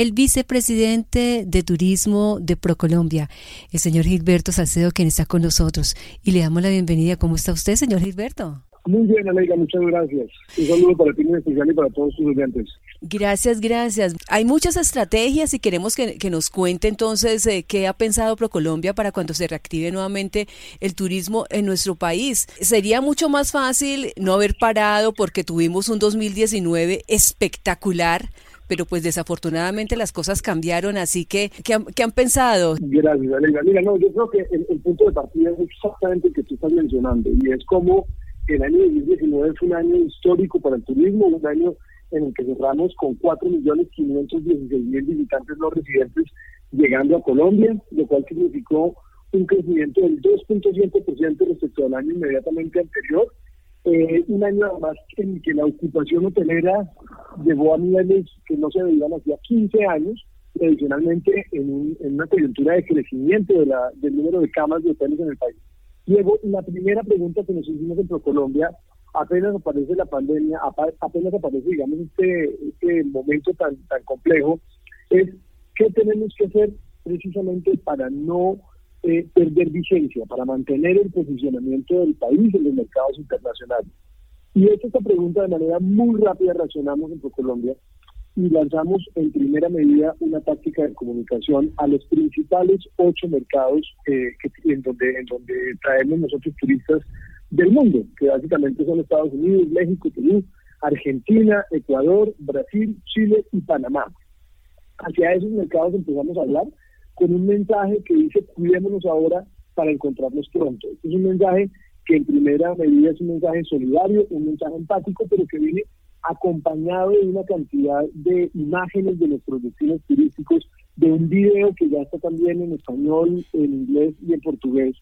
el vicepresidente de Turismo de Procolombia, el señor Gilberto Salcedo, quien está con nosotros. Y le damos la bienvenida. ¿Cómo está usted, señor Gilberto? Muy bien, Aleida, muchas gracias. Un saludo para ti en especial y para todos sus estudiantes. Gracias, gracias. Hay muchas estrategias y queremos que, nos cuente entonces eh, qué ha pensado ProColombia para cuando se reactive nuevamente el turismo en nuestro país. Sería mucho más fácil no haber parado porque tuvimos un 2019 espectacular pero pues desafortunadamente las cosas cambiaron, así que, ¿qué han, pensado? Gracias, Aleida. Mira, no, yo creo que el, el punto de partida es exactamente el que tú estás mencionando, y es como el año 2019 fue un año histórico para el turismo, un año en el que cerramos con 4.516.000 visitantes no residentes llegando a Colombia, lo cual significó un crecimiento del 2.7% respecto al año inmediatamente anterior. Eh, un año además en que la ocupación hotelera llegó a niveles que no se veían hacía 15 años, adicionalmente en, una coyuntura de crecimiento de la, del número de camas de hoteles en el país. Diego, la primera pregunta que nos hicimos en ProColombia, apenas aparece la pandemia, apenas aparece, digamos, este, este momento tan, tan complejo, es qué tenemos que hacer precisamente para no eh, perder vigencia, para mantener el posicionamiento del país en los mercados internacionales. Y esta pregunta de manera muy rápida reaccionamos en ProColombia y lanzamos en primera medida una táctica de comunicación a los principales ocho mercados eh, en, donde, en donde traemos nosotros turistas del mundo, que básicamente son Estados Unidos, México, Perú, Argentina, Ecuador, Brasil, Chile y Panamá. Hacia esos mercados empezamos a hablar con un mensaje que dice cuidémonos ahora para encontrarnos pronto. Este es un mensaje que en primera medida es un mensaje solidario, un mensaje empático, pero que viene acompañado de una cantidad de imágenes de nuestros destinos turísticos, de un video que ya está también en español, en inglés y en portugués.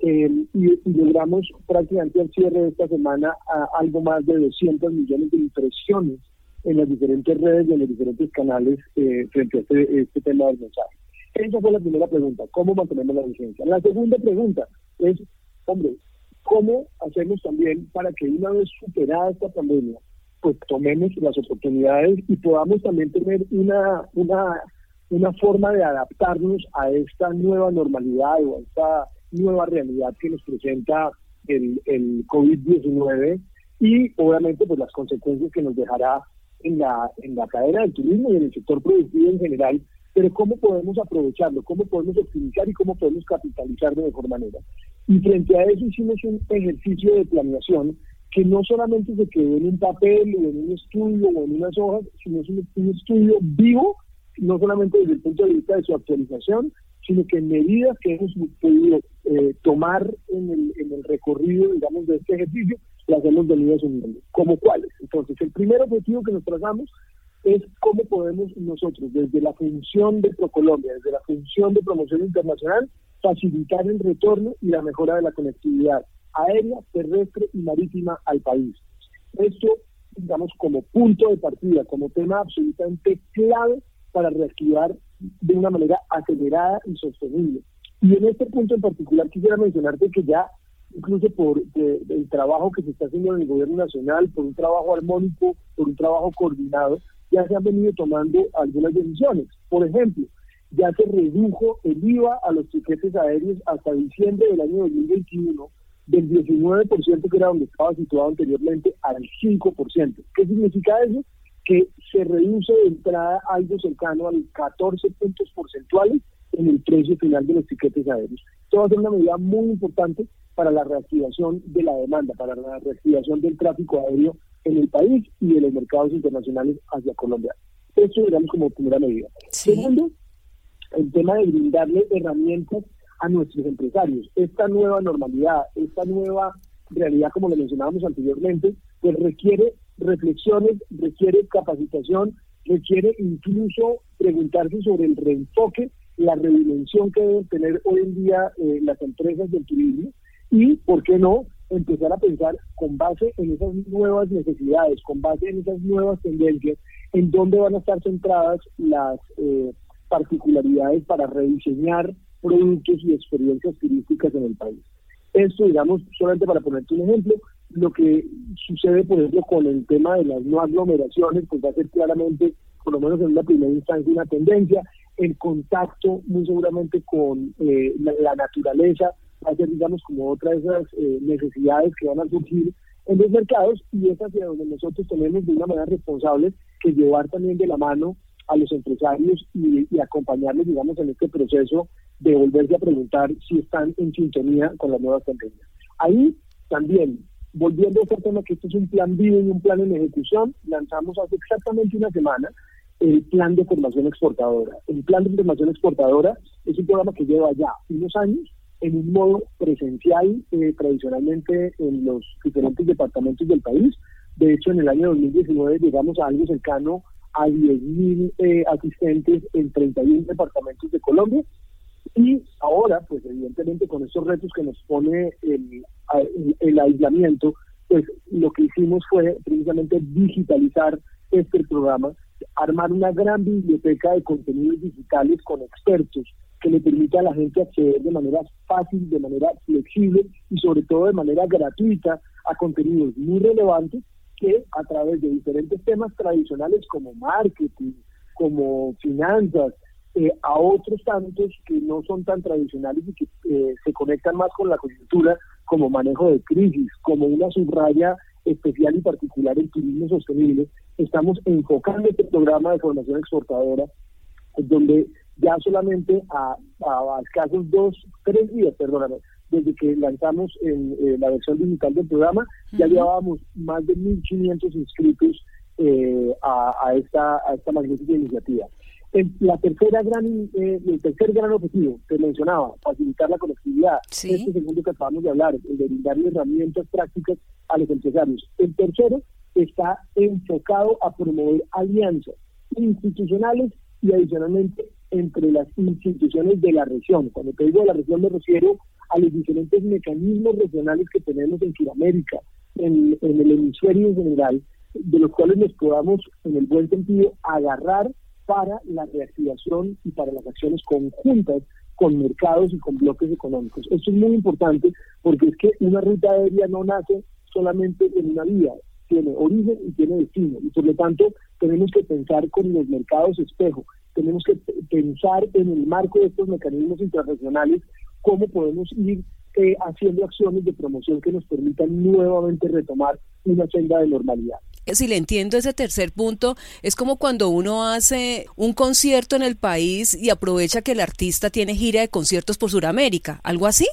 Eh, y, logramos prácticamente al cierre de esta semana algo más de 200 millones de impresiones en las diferentes redes y en los diferentes canales eh, frente a este, este, tema del mensaje. Esa fue la primera pregunta, ¿cómo mantenemos la vigencia? La segunda pregunta es, hombre, ¿cómo hacemos también para que una vez superada esta pandemia, pues tomemos las oportunidades y podamos también tener una, una, una forma de adaptarnos a esta nueva normalidad o a esta nueva realidad que nos presenta el, el COVID-19 y obviamente pues las consecuencias que nos dejará en la, en la cadena del turismo y en el sector productivo en general, pero cómo podemos aprovecharlo, cómo podemos optimizar y cómo podemos capitalizar de mejor manera. Y frente a eso hicimos un ejercicio de planeación que no solamente se quedó en un papel o en un estudio o en unas hojas, sino es un, estudio vivo, no solamente desde el punto de vista de su actualización, sino que medidas que hemos podido eh, tomar en el, en el recorrido, digamos, de este ejercicio, las hemos venido asumiendo. ¿Como cuáles? Entonces, el primer objetivo que nos trazamos es cómo podemos nosotros, desde la función de ProColombia, desde la función de promoción internacional, facilitar el retorno y la mejora de la conectividad aérea, terrestre y marítima al país. Esto, digamos, como punto de partida, como tema absolutamente clave para reactivar de una manera acelerada y sostenible. Y en este punto en particular quisiera mencionarte que ya, incluso por el trabajo que se está haciendo en el gobierno nacional, por un trabajo armónico, por un trabajo coordinado, ya se han venido tomando algunas decisiones. Por ejemplo, ya se redujo el IVA a los tiquetes aéreos hasta diciembre del año 2021 del 19% que era donde estaba situado anteriormente al 5%. ¿Qué significa eso? Que se reduce de entrada algo cercano al 14 puntos porcentuales en el precio final de los tiquetes aéreos. Esto va a ser una medida muy importante para la reactivación de la demanda, para la reactivación del tráfico aéreo en el país y de los mercados internacionales hacia Colombia. Eso, digamos, como primera medida. Segundo, el tema de brindarle herramientas a nuestros empresarios. Esta nueva normalidad, esta nueva realidad, como lo mencionábamos anteriormente, pues requiere reflexiones, requiere capacitación, requiere incluso preguntarse sobre el reenfoque, la redimensión que deben tener hoy en día eh, las empresas del turismo y, ¿por qué no?, empezar a pensar con base en esas nuevas necesidades, con base en esas nuevas tendencias, en dónde van a estar centradas las eh, particularidades para rediseñar productos y experiencias turísticas en el país. Esto, digamos, solamente para ponerte un ejemplo, lo que sucede, por ejemplo, con el tema de las no aglomeraciones, pues va a ser claramente por lo menos en una primera instancia, una tendencia. El contacto, muy seguramente, con eh, la, naturaleza va a ser, digamos, como otra de esas eh, necesidades que van a surgir en los mercados y es hacia donde nosotros tenemos de una manera responsable que llevar también de la mano a los empresarios y, y acompañarles, digamos, en este proceso de volverse a preguntar si están en sintonía con las nuevas tendencias. Ahí también, volviendo a este tema que esto es un plan vivo y un plan en ejecución, lanzamos hace exactamente una semana el plan de formación exportadora. El plan de formación exportadora es un programa que lleva ya unos años en un modo presencial eh, tradicionalmente en los diferentes departamentos del país. De hecho, en el año 2019 llegamos a algo cercano a 10.000 eh, asistentes en 31 departamentos de Colombia. Y ahora, pues evidentemente con estos retos que nos pone el, el, aislamiento, pues lo que hicimos fue precisamente digitalizar este programa, armar una gran biblioteca de contenidos digitales con expertos que le permita a la gente acceder de manera fácil, de manera flexible y sobre todo de manera gratuita a contenidos muy relevantes que a través de diferentes temas tradicionales como marketing, como finanzas, eh, a otros tantos que no son tan tradicionales y que eh, se conectan más con la coyuntura, como manejo de crisis, como una subraya especial y particular en turismo sostenible, estamos enfocando este programa de formación exportadora, donde ya solamente a, a, escasos dos, tres días, perdóname, desde que lanzamos en, eh, la versión digital del programa, ya llevábamos más de 1.500 inscritos eh, a, esta, a esta magnífica iniciativa. El, la tercera gran, eh, el tercer gran objetivo que mencionaba, facilitar la conectividad, este segundo que acabamos de hablar, el de brindarle herramientas prácticas a los empresarios. El tercero está enfocado a promover alianzas institucionales y adicionalmente entre las instituciones de la región. Cuando te digo de la región me refiero a los diferentes mecanismos regionales que tenemos en Sudamérica, en, el hemisferio en general, de los cuales nos podamos, en el buen sentido, agarrar para la reactivación y para las acciones conjuntas con mercados y con bloques económicos. Esto es muy importante porque es que una ruta aérea no nace solamente en una vía, tiene origen y tiene destino. Y por lo tanto, tenemos que pensar con los mercados espejo, tenemos que pensar en el marco de estos mecanismos internacionales cómo podemos ir eh, haciendo acciones de promoción que nos permitan nuevamente retomar una senda de normalidad si le entiendo ese tercer punto, es como cuando uno hace un concierto en el país y aprovecha que el artista tiene gira de conciertos por Sudamérica, algo así.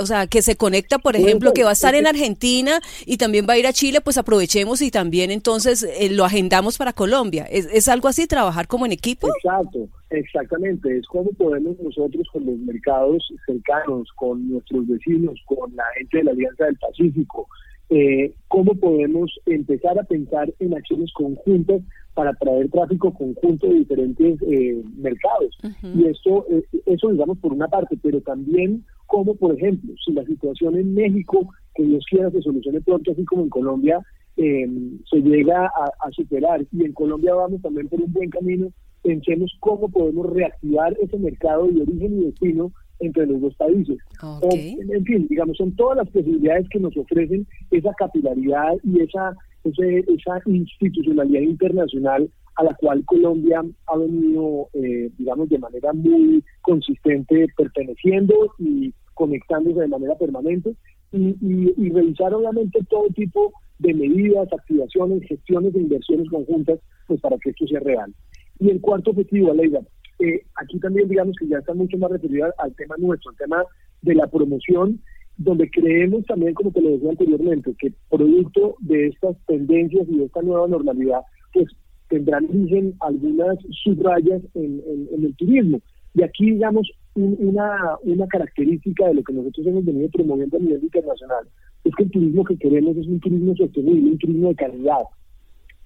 O sea, que se conecta, por ejemplo, que va a estar en Argentina y también va a ir a Chile, pues aprovechemos y también entonces eh, lo agendamos para Colombia. ¿Es, algo así, trabajar como en equipo? Exacto, exactamente. Es como podemos nosotros con los mercados cercanos, con nuestros vecinos, con la gente de la Alianza del Pacífico, eh, cómo podemos empezar a pensar en acciones conjuntas para traer tráfico conjunto de diferentes eh, mercados. Y eso, eh, eso digamos por una parte, pero también como, por ejemplo, si la situación en México, que Dios quiera se solucione pronto, así como en Colombia, em, se llega a, a, superar y en Colombia vamos también por un buen camino, pensemos cómo podemos reactivar ese mercado de origen y destino entre los dos países. en fin, digamos, son todas las posibilidades que nos ofrecen esa capilaridad y esa, esa institucionalidad internacional a la cual Colombia ha venido, eh, digamos, de manera muy consistente perteneciendo y conectándose de manera permanente y, y, revisar obviamente todo tipo de medidas, activaciones, gestiones e inversiones conjuntas pues para que esto sea real. Y el cuarto objetivo, Aleida, eh, aquí también digamos que ya está mucho más referido al, tema nuestro, al tema de la promoción, donde creemos también, como te lo decía anteriormente, que producto de estas tendencias y de esta nueva normalidad, pues tendrán origen algunas subrayas en, el turismo. Y aquí, digamos, una, una característica de lo que nosotros hemos venido promoviendo a nivel internacional es que el turismo que queremos es un turismo sostenible, un turismo de calidad.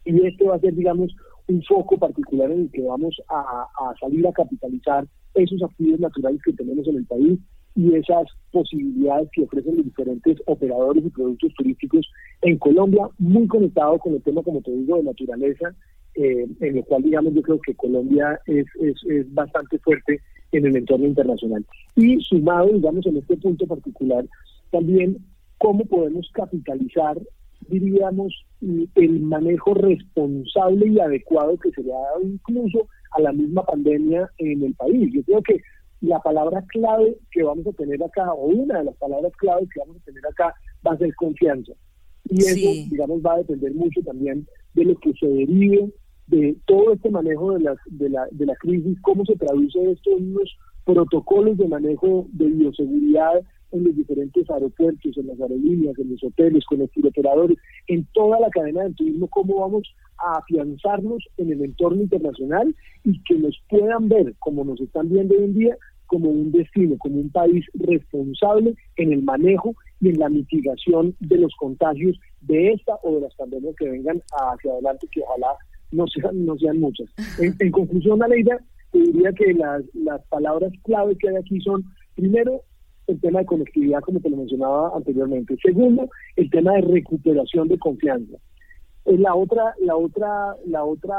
Y esto va a ser, digamos, un foco particular en el que vamos a, salir a capitalizar esos activos naturales que tenemos en el país y esas posibilidades que ofrecen los diferentes operadores y productos turísticos en Colombia, muy conectado con el tema, como te digo, de naturaleza, eh, en el cual, digamos, yo creo que Colombia es, es, es bastante fuerte en el entorno internacional. Y sumado, digamos, en este punto particular, también cómo podemos capitalizar diríamos, el manejo responsable y adecuado que se le ha dado incluso a la misma pandemia en el país. Yo creo que la palabra clave que vamos a tener acá, o una de las palabras clave que vamos a tener acá, va a ser confianza. Y eso, digamos, va a depender mucho también de lo que se derive de todo este manejo de la, de la, de la crisis, cómo se traduce esto en unos protocolos de manejo de bioseguridad en los diferentes aeropuertos, en las aerolíneas, en los hoteles, con los turoperadores, en toda la cadena del turismo, cómo vamos a afianzarnos en el entorno internacional y que nos puedan ver, como nos están viendo hoy en día, como un destino, como un país responsable en el manejo y en la mitigación de los contagios de esta o de las pandemias que vengan hacia adelante, que ojalá no sean, no sean muchas. En, en conclusión, Aleida, diría que las, las palabras clave que hay aquí son, primero, el tema de conectividad, como te lo mencionaba anteriormente. Segundo, el tema de recuperación de confianza. Eh, la otra, la otra, la otra,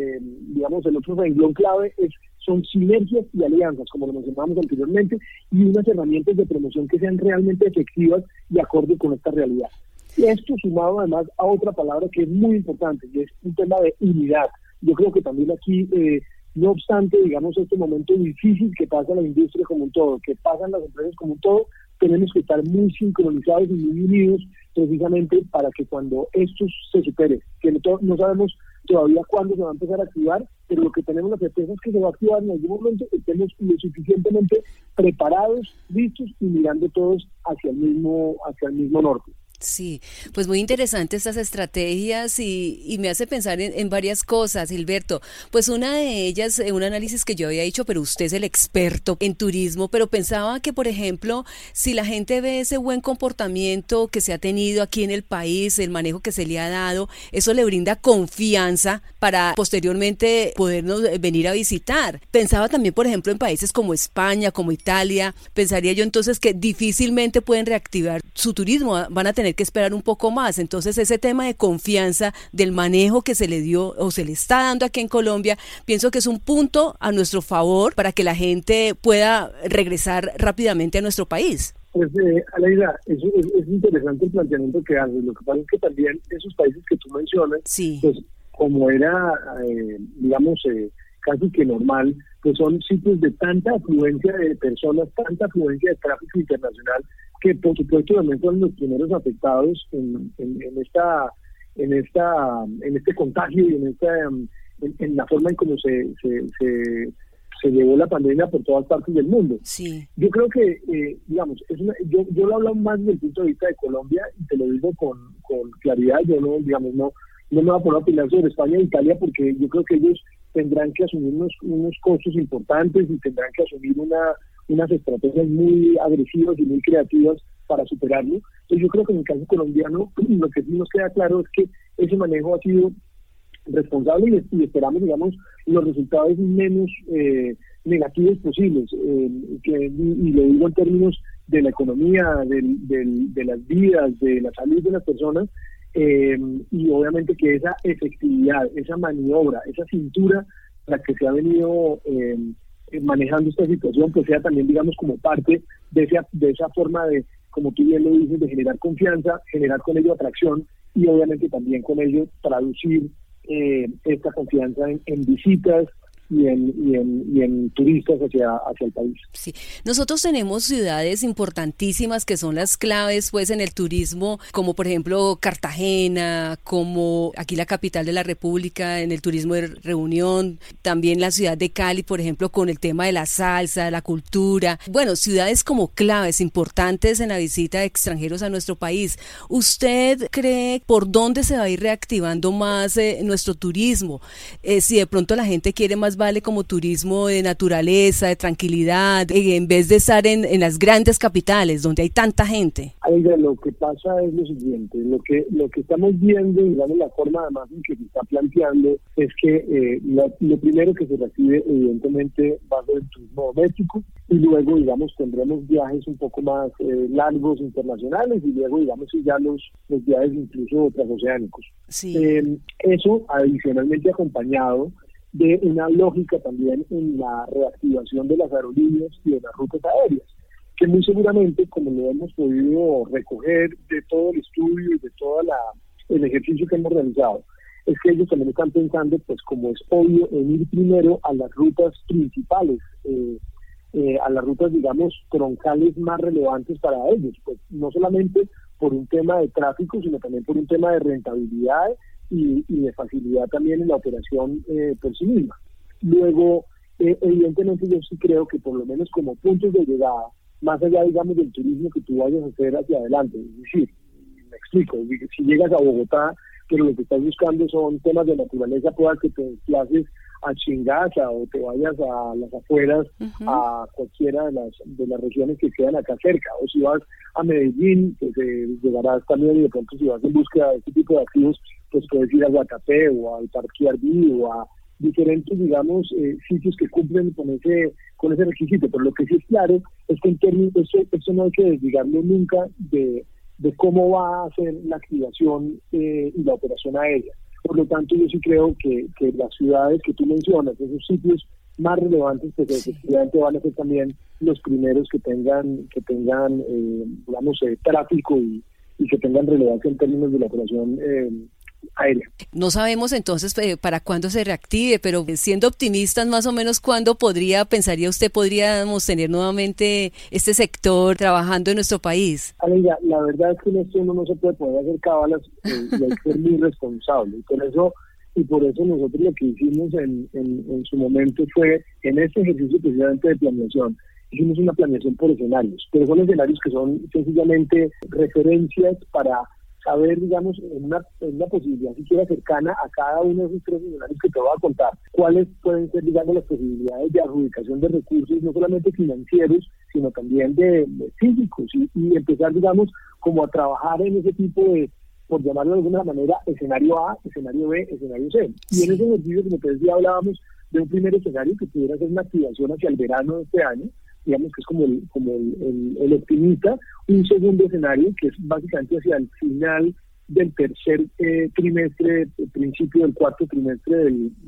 eh, digamos, el otro renglón clave es son sinergias y alianzas, como lo mencionábamos anteriormente, y unas herramientas de promoción que sean realmente efectivas y acorde con esta realidad. Esto sumado además a otra palabra que es muy importante, y es un tema de unidad. Yo creo que también aquí eh, no obstante, digamos, este momento difícil que pasa la industria como un todo, que pasan las empresas como un todo, tenemos que estar muy sincronizados y muy unidos precisamente para que cuando esto se supere, que no, sabemos todavía cuándo se va a empezar a activar, pero lo que tenemos la certeza es que se va a activar en algún momento, estemos lo suficientemente preparados, listos y mirando todos hacia el mismo, hacia el mismo norte. Sí, pues muy interesante estas estrategias y, me hace pensar en, varias cosas, Gilberto. Pues una de ellas, eh, un análisis que yo había hecho, pero usted es el experto en turismo, pero pensaba que, por ejemplo, si la gente ve ese buen comportamiento que se ha tenido aquí en el país, el manejo que se le ha dado, eso le brinda confianza para posteriormente podernos eh, venir a visitar. Pensaba también, por ejemplo, en países como España, como Italia, pensaría yo entonces que difícilmente pueden reactivar su turismo, van a tener que esperar un poco más. Entonces, ese tema de confianza del manejo que se le dio o se le está dando aquí en Colombia, pienso que es un punto a nuestro favor para que la gente pueda regresar rápidamente a nuestro país. Pues, eh, Aleida, es, es, interesante el planteamiento que haces. Lo que pasa es que también esos países que tú mencionas, pues como era, eh, digamos, eh, casi que normal, pues son sitios de tanta afluencia de personas, tanta afluencia de tráfico internacional, que por supuesto también fueron los primeros afectados en, esta en esta en este contagio y en esta en, la forma en cómo se, se, se, llevó la pandemia por todas partes del mundo. Sí. Yo creo que, eh, digamos, es yo, yo lo hablo más desde el punto de vista de Colombia y te lo digo con, con claridad, yo no, digamos, no, no me voy a poner a opinar sobre España e Italia porque yo creo que ellos tendrán que asumir unos, unos costos importantes y tendrán que asumir una unas estrategias muy agresivas y muy creativas para superarlo. Entonces yo creo que en el caso colombiano lo que sí nos queda claro es que ese manejo ha sido responsable y, esperamos, digamos, los resultados menos eh, negativos posibles. Eh, y lo digo en términos de la economía, del, de las vidas, de la salud de las personas, eh, y obviamente que esa efectividad, esa maniobra, esa cintura la que se ha venido eh, manejando esta situación, pues sea también, digamos, como parte de esa, de esa forma de, como tú bien lo dices, de generar confianza, generar con ello atracción y obviamente también con ello traducir eh, esta confianza en visitas, y en, y en, turistas hacia, hacia el país. Sí, nosotros tenemos ciudades importantísimas que son las claves pues en el turismo, como por ejemplo Cartagena, como aquí la capital de la República, en el turismo de reunión, también la ciudad de Cali, por ejemplo, con el tema de la salsa, la cultura. Bueno, ciudades como claves, importantes en la visita de extranjeros a nuestro país. ¿Usted cree por dónde se va a ir reactivando más eh, nuestro turismo? Eh, si de pronto la gente quiere más vale como turismo de naturaleza, de tranquilidad, eh, en vez de estar en, en las grandes capitales donde hay tanta gente? lo que pasa es lo siguiente, lo que lo que estamos viendo, digamos, la forma además en que se está planteando es que eh, lo, primero que se recibe evidentemente va a ser el turismo doméstico y luego, digamos, tendremos viajes un poco más eh, largos internacionales y luego, digamos, ya los, los viajes incluso transoceánicos. Sí. eso adicionalmente acompañado de una lógica también en la reactivación de las aerolíneas y de las rutas aéreas, que muy seguramente, como lo hemos podido recoger de todo el estudio y de todo el ejercicio que hemos realizado, es que ellos también están pensando, pues como es obvio, en ir primero a las rutas principales, eh, eh, a las rutas, digamos, troncales más relevantes para ellos, pues no solamente por un tema de tráfico, sino también por un tema de rentabilidad y, de facilidad también en la operación eh, por sí misma. Luego, evidentemente yo sí creo que por lo menos como puntos de llegada, más allá, digamos, del turismo que tú vayas a hacer hacia adelante, es decir, me explico, si llegas a Bogotá, pero lo que estás buscando son temas de naturaleza, pueda que te desplaces a Chingaza o te vayas a las afueras, a cualquiera de las, de las regiones que quedan acá cerca, o si vas a Medellín, pues eh, llegarás también y de pronto si vas en búsqueda de este tipo de activos, pues puedes ir a Guatapé o al Parque Arví o a diferentes, digamos, eh, sitios que cumplen con ese con ese requisito, pero lo que sí es claro es que en términos, eso, eso no hay que desligarlo nunca de de cómo va a ser la activación eh, y la operación aérea. Por lo tanto, yo sí creo que, que las ciudades que tú mencionas, esos sitios más relevantes, pues efectivamente van a ser también los primeros que tengan, que tengan eh, digamos, eh, tráfico y, y, que tengan relevancia en términos de la operación eh, no sabemos entonces eh, para cuándo se reactive, pero siendo optimistas, más o menos cuándo podría, pensaría usted, podríamos tener nuevamente este sector trabajando en nuestro país. Aleja, la verdad es que en esto uno no se puede poder hacer cábalas eh, y hay que ser muy responsable. Y por eso y por eso nosotros lo que hicimos en, en, su momento fue, en este ejercicio precisamente de planeación, hicimos una planeación por escenarios, pero son escenarios que son sencillamente referencias para saber, digamos, en una, en una posibilidad siquiera cercana a cada uno de esos tres escenarios que te voy a contar, cuáles pueden ser, digamos, las posibilidades de adjudicación de recursos, no solamente financieros, sino también de, físicos, y, empezar, digamos, como a trabajar en ese tipo de, por llamarlo de alguna manera, escenario A, escenario B, escenario C. Y en ese ejercicio, como te decía, hablábamos de un primer escenario que pudiera ser una activación hacia el verano de este año, digamos que es como el, como el, optimista, un segundo escenario que es básicamente hacia el final del tercer eh, trimestre, principio del cuarto trimestre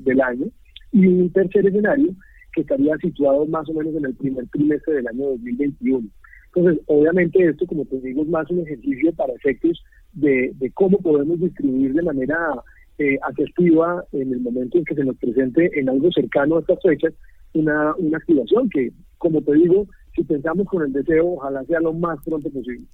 del, año, y un tercer escenario que estaría situado más o menos en el primer trimestre del año 2021. Entonces, obviamente esto, como te digo, es más un ejercicio para efectos de, cómo podemos distribuir de manera eh, asertiva en el momento en que se nos presente en algo cercano a estas fechas una activación que como te digo, si pensamos con el deseo, ojalá sea lo más pronto posible.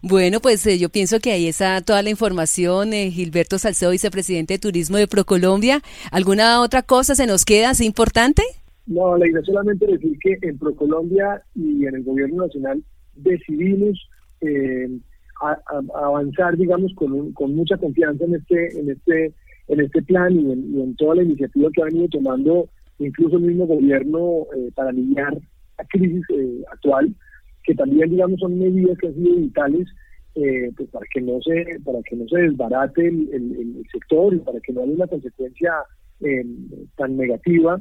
Bueno, pues eh, yo pienso que ahí está toda la información. Eh, Gilberto Salcedo, vicepresidente de Turismo de ProColombia. ¿Alguna otra cosa se nos queda así importante? No, la idea solamente decir que en ProColombia y en el gobierno nacional decidimos eh, avanzar, digamos, con, con mucha confianza en este, en este, en este plan y en, y en toda la iniciativa que ha venido tomando incluso el mismo gobierno eh, para aliviar la crisis eh, actual, que también digamos son medidas que han sido vitales eh, pues para que no se para que no se desbarate el, sector y para que no haya una consecuencia tan negativa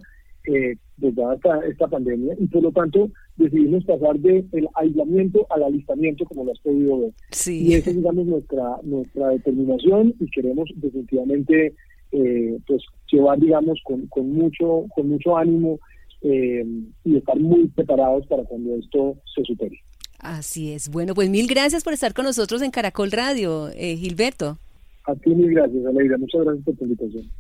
pues dada esta, esta, pandemia. Y por lo tanto decidimos pasar del aislamiento al alistamiento como lo has podido ver. Y esa es digamos nuestra nuestra determinación y queremos definitivamente eh, pues llevar, digamos, con, con, mucho, con mucho ánimo eh, y estar muy preparados para cuando esto se supere. Así es. Bueno, pues mil gracias por estar con nosotros en Caracol Radio, eh, Gilberto. A ti mil gracias, Aleida. Muchas gracias por tu invitación.